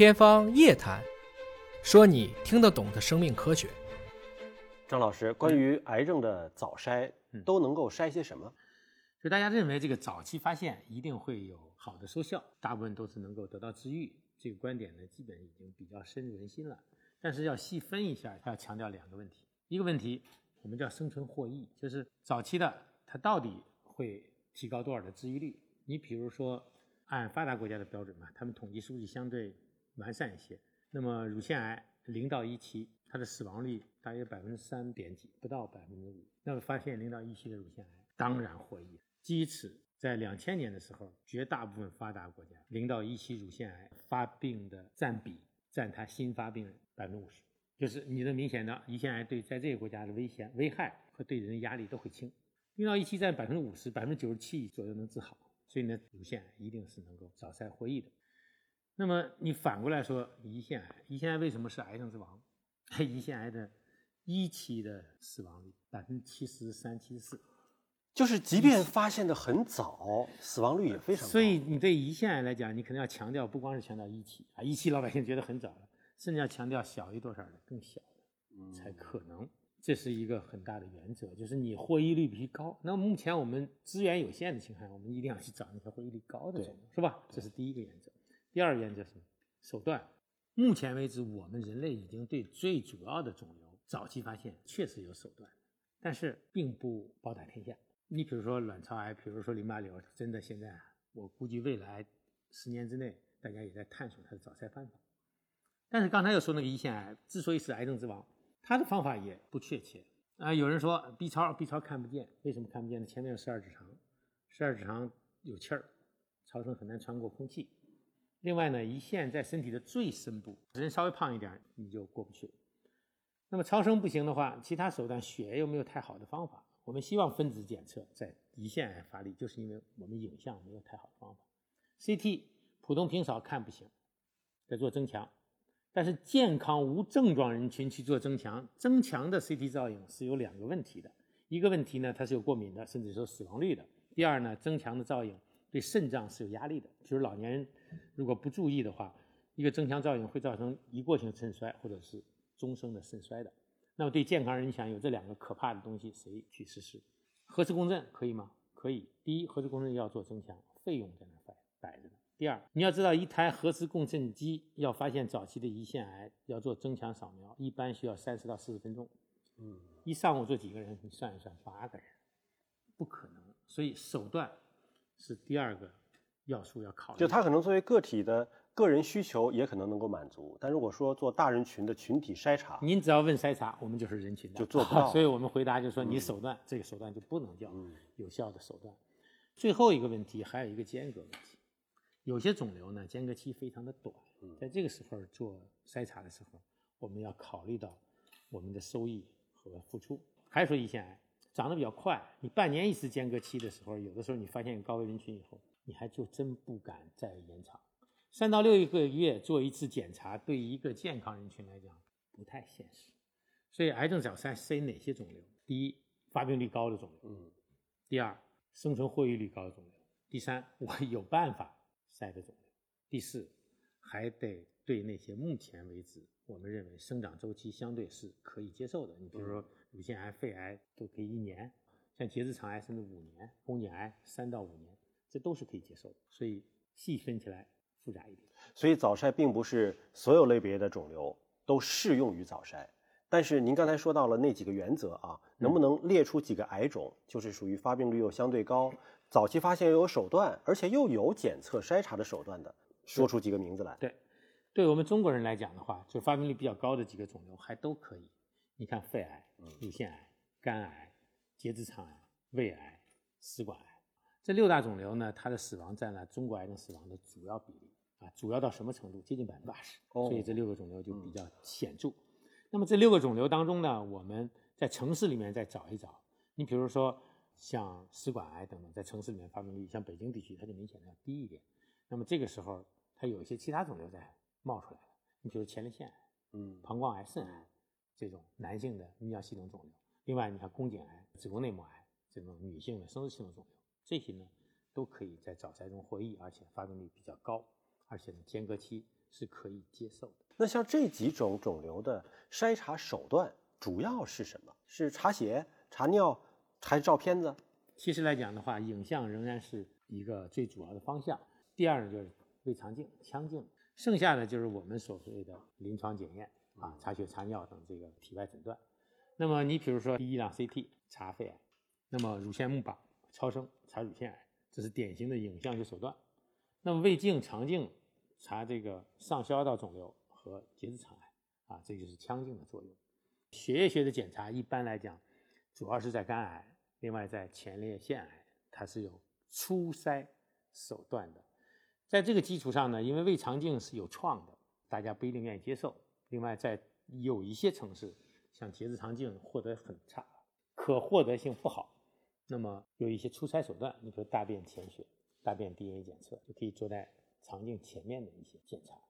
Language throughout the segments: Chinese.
天方夜谭，说你听得懂的生命科学。张老师，关于癌症的早筛，都能够筛些什么？就大家认为这个早期发现一定会有好的收效，大部分都是能够得到治愈。这个观点呢，基本已经比较深入人心了。但是要细分一下，它要强调两个问题。一个问题，我们叫生存获益，就是早期的它到底会提高多少的治愈率？你比如说，按发达国家的标准嘛，他们统计数据相对完善一些。那么乳腺癌零到一期，它的死亡率大约百分之三点几，不到百分之五。那么发现零到一期的乳腺癌，当然获益。基于此，在两千年的时候，绝大部分发达国家零到一期乳腺癌发病的占比占它新发病人百分之五十，就是你的明显的胰腺癌对在这个国家的危险危害和对人的压力都会轻。零到一期占百分之五十，百分之九十七左右能治好，所以呢，乳腺癌一定是能够早筛获益的。那么你反过来说，胰腺癌，胰腺癌为什么是癌症之王？胰腺癌的一期的死亡率百分之七十三、七十四。就是即便发现的很早，死亡率也非常高。所以你对胰腺癌来讲，你可能要强调，不光是强调一期啊，一期老百姓觉得很早了，甚至要强调小于多少的，更小的才可能。这是一个很大的原则，就是你获益率必须高。那目前我们资源有限的情况下，我们一定要去找那些获益率高的肿瘤，是吧？这是第一个原则。第二原则是手段。目前为止，我们人类已经对最主要的肿瘤早期发现确实有手段，但是并不包打天下。你比如说卵巢癌，比如说淋巴瘤，真的现在我估计未来十年之内，大家也在探索它的早筛方法。但是刚才又说那个胰腺癌，之所以是癌症之王，它的方法也不确切啊。有人说 B 超，B 超看不见，为什么看不见呢？前面有十二指肠，十二指肠有气儿，超声很难穿过空气。另外呢，胰腺在身体的最深部，人稍微胖一点你就过不去。那么超声不行的话，其他手段，血又没有太好的方法。我们希望分子检测在胰腺癌发力，就是因为我们影像没有太好的方法。CT 普通平扫看不行，得做增强，但是健康无症状人群去做增强，增强的 CT 造影是有两个问题的。一个问题呢，它是有过敏的，甚至说死亡率的。第二呢，增强的造影对肾脏是有压力的。就是老年人如果不注意的话，一个增强造影会造成一过性肾衰或者是终生的肾衰的。那么对健康人想有这两个可怕的东西，谁去实施？核磁共振可以吗？可以。第一，核磁共振要做增强，费用在那摆摆着呢。第二，你要知道，一台核磁共振机要发现早期的胰腺癌，要做增强扫描，一般需要三十到四十分钟。嗯，一上午做几个人？你算一算，八个人，不可能。所以手段是第二个要素要考虑。就他可能作为个体的。个人需求也可能能够满足，但如果说做大人群的群体筛查，您只要问筛查，我们就是人群的，就做不到。所以我们回答就是说，你手段这个手段就不能叫有效的手段。最后一个问题还有一个间隔问题，有些肿瘤呢间隔期非常的短，在这个时候做筛查的时候，我们要考虑到我们的收益和付出。还说胰腺癌长得比较快，你半年一次间隔期的时候，有的时候你发现有高危人群以后，你还就真不敢再延长。三到六个月做一次检查，对一个健康人群来讲不太现实。所以，癌症早筛筛哪些肿瘤？第一，发病率高的肿瘤；嗯，第二，生存获益率高的肿瘤；第三，我有办法筛的肿瘤；第四，还得对那些目前为止我们认为生长周期相对是可以接受的。你比如说，乳腺癌、肺癌都可以一年，像结直肠癌甚至五年，宫颈癌三到五年，这都是可以接受的。所以细分起来。复杂一点，所以早筛并不是所有类别的肿瘤都适用于早筛。但是您刚才说到了那几个原则啊，能不能列出几个癌种，就是属于发病率又相对高、早期发现又有手段，而且又有检测筛查的手段的，说出几个名字来？对，对我们中国人来讲的话，就发病率比较高的几个肿瘤还都可以。你看，肺癌、乳腺癌、肝癌、结直肠癌、胃癌、食管癌。这六大肿瘤呢，它的死亡占了中国癌症死亡的主要比例啊，主要到什么程度？接近百分之八十。所以这六个肿瘤就比较显著。那么这六个肿瘤当中呢，我们在城市里面再找一找。你比如说像食管癌等等，在城市里面发病率，像北京地区它就明显的要低一点。那么这个时候，它有一些其他肿瘤在冒出来了。你比如前列腺癌、嗯，膀胱癌、肾癌这种男性的泌尿系统肿瘤。另外，你看宫颈癌、子宫内膜癌这种女性的生殖系统肿瘤。这些呢，都可以在早筛中获益，而且发病率比较高，而且呢间隔期是可以接受的。那像这几种肿瘤的筛查手段主要是什么？是查血、查尿，还是照片子？其实来讲的话，影像仍然是一个最主要的方向。第二呢，就是胃肠镜、腔镜，剩下的就是我们所谓的临床检验啊，查血、查尿等这个体外诊断。那么你比如说第一档 CT 查肺癌，那么乳腺钼靶超声查乳腺癌，这是典型的影像学手段。那么胃镜、肠镜查这个上消化道肿瘤和结直肠癌啊，这就是腔镜的作用。血液学的检查一般来讲，主要是在肝癌，另外在前列腺癌，它是有初筛手段的。在这个基础上呢，因为胃肠镜是有创的，大家不一定愿意接受。另外，在有一些城市，像结直肠镜获得很差，可获得性不好。那么有一些出差手段，你比如大便潜血、大便 DNA 检测，就可以做在肠镜前面的一些检查。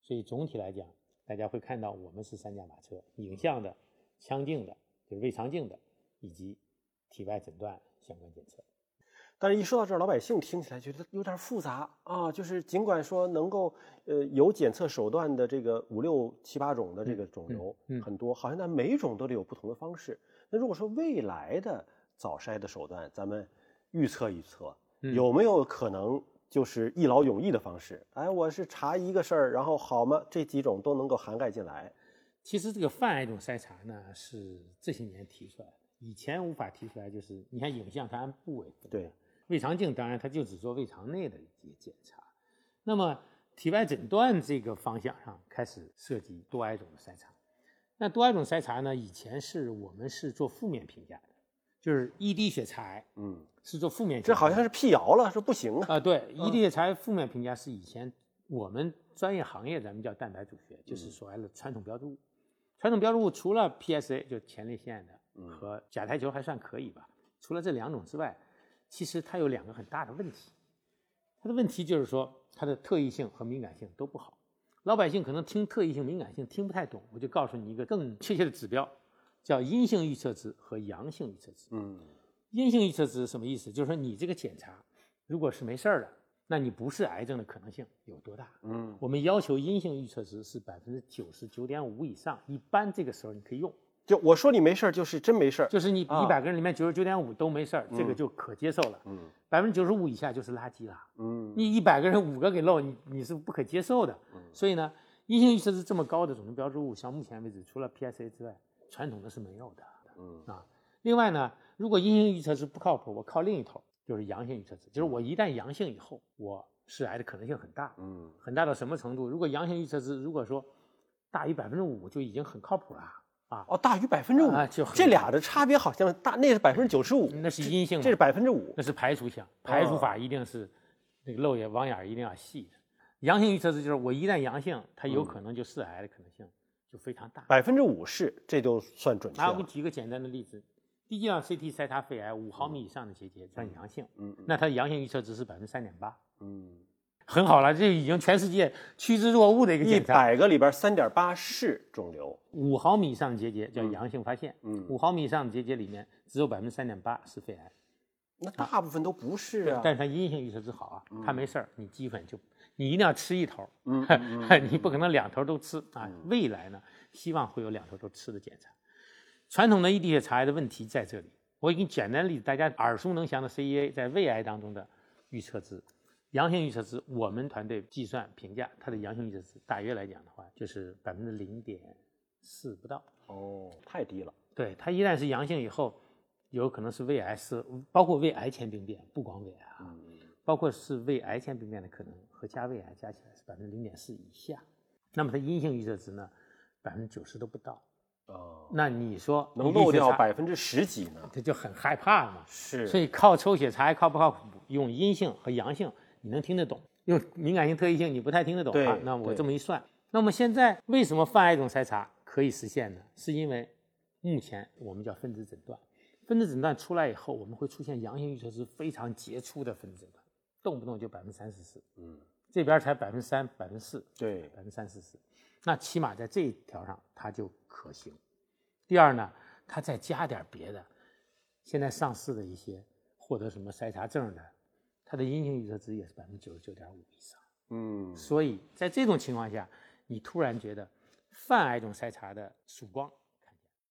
所以总体来讲，大家会看到我们是三驾马车：影像的、腔镜的，就是胃肠镜的，以及体外诊断相关检测。但是，一说到这儿，老百姓听起来觉得有点复杂啊。就是尽管说能够呃有检测手段的这个五六七八种的这个肿瘤很多，好像它每种都得有不同的方式。那如果说未来的早筛的手段，咱们预测预测，有没有可能就是一劳永逸的方式？哎，我是查一个事儿，然后好吗？这几种都能够涵盖进来。其实这个泛癌种筛查呢，是这些年提出来的，以前无法提出来。就是你看影像，它按部位分。对。胃肠镜当然它就只做胃肠内的一些检查，那么体外诊断这个方向上开始涉及多癌种的筛查。那多癌种筛查呢，以前是我们是做负面评价的，就是一滴血查，嗯，是做负面。这好像是辟谣了，说不行啊。啊，对，一滴血查负面评价是以前我们专业行业咱们叫蛋白组学，就是所谓的传统标志物。传统标志物除了 PSA 就前列腺的和甲胎球还算可以吧，除了这两种之外。其实它有两个很大的问题，它的问题就是说它的特异性和敏感性都不好。老百姓可能听特异性、敏感性听不太懂，我就告诉你一个更确切的指标，叫阴性预测值和阳性预测值。嗯，阴性预测值什么意思？就是说你这个检查如果是没事儿的，那你不是癌症的可能性有多大？嗯，我们要求阴性预测值是百分之九十九点五以上，一般这个时候你可以用。就我说你没事儿，就是真没事儿，就是你一百个人里面九十九点五都没事儿，这个就可接受了。嗯，百分之九十五以下就是垃圾了。嗯，你一百个人五个给漏，你你是不可接受的。嗯，所以呢，阴性预测值这么高的肿瘤标志物，像目前为止除了 PSA 之外，传统的是没有的。嗯啊，另外呢，如果阴性预测值不靠谱，我靠另一头，就是阳性预测值，就是我一旦阳性以后，我是癌的可能性很大。嗯，很大到什么程度？如果阳性预测值如果说大于百分之五，就已经很靠谱了。啊。哦，大于百分之五，这俩的差别好像大，那是百分之九十五，那是阴性，这是百分之五，那是排除项，排除法一定是那个漏眼网眼一定要细的。阳性预测值就是我一旦阳性，它有可能就是癌的可能性就非常大，百分之五是，这就算准确。那我给你举个简单的例子，第一档 CT 筛查肺癌五毫米以上的结节算阳性，嗯，那它的阳性预测值是百分之三点八，嗯。很好了，这已经全世界趋之若鹜的一个检查。一百个里边三点八是肿瘤，五毫米以上结节叫阳性发现。嗯，五毫米以上的结节里面只有百分之三点八是肺癌，那大部分都不是啊。但是它阴性预测值好啊，它没事儿，你基本就你一定要吃一头，嗯，你不可能两头都吃啊。未来呢，希望会有两头都吃的检查。传统的一滴血查癌的问题在这里，我给你简单例子，大家耳熟能详的 CEA 在胃癌当中的预测值。阳性预测值，我们团队计算评价它的阳性预测值，大约来讲的话，就是百分之零点四不到。哦，太低了。对，它一旦是阳性以后，有可能是胃癌，是包括胃癌前病变，不光胃癌啊，包括是胃癌前病变的可能和加胃癌加起来是百分之零点四以下。那么它阴性预测值呢，百分之九十都不到。哦，那你说能漏掉百分之十几呢？这就很害怕嘛。是。所以靠抽血查靠不靠谱？用阴性和阳性。你能听得懂？用敏感性、特异性，你不太听得懂啊。那我这么一算，那么现在为什么泛癌种筛查可以实现呢？是因为目前我们叫分子诊断，分子诊断出来以后，我们会出现阳性预测值非常杰出的分子诊断，动不动就百分之三四十。嗯，这边才百分之三、百分之四，对，百分之三四十，那起码在这一条上它就可行。第二呢，它再加点别的，现在上市的一些获得什么筛查证的。它的阴性预测值也是百分之九十九点五以上，嗯。所以在这种情况下，你突然觉得泛癌种筛查的曙光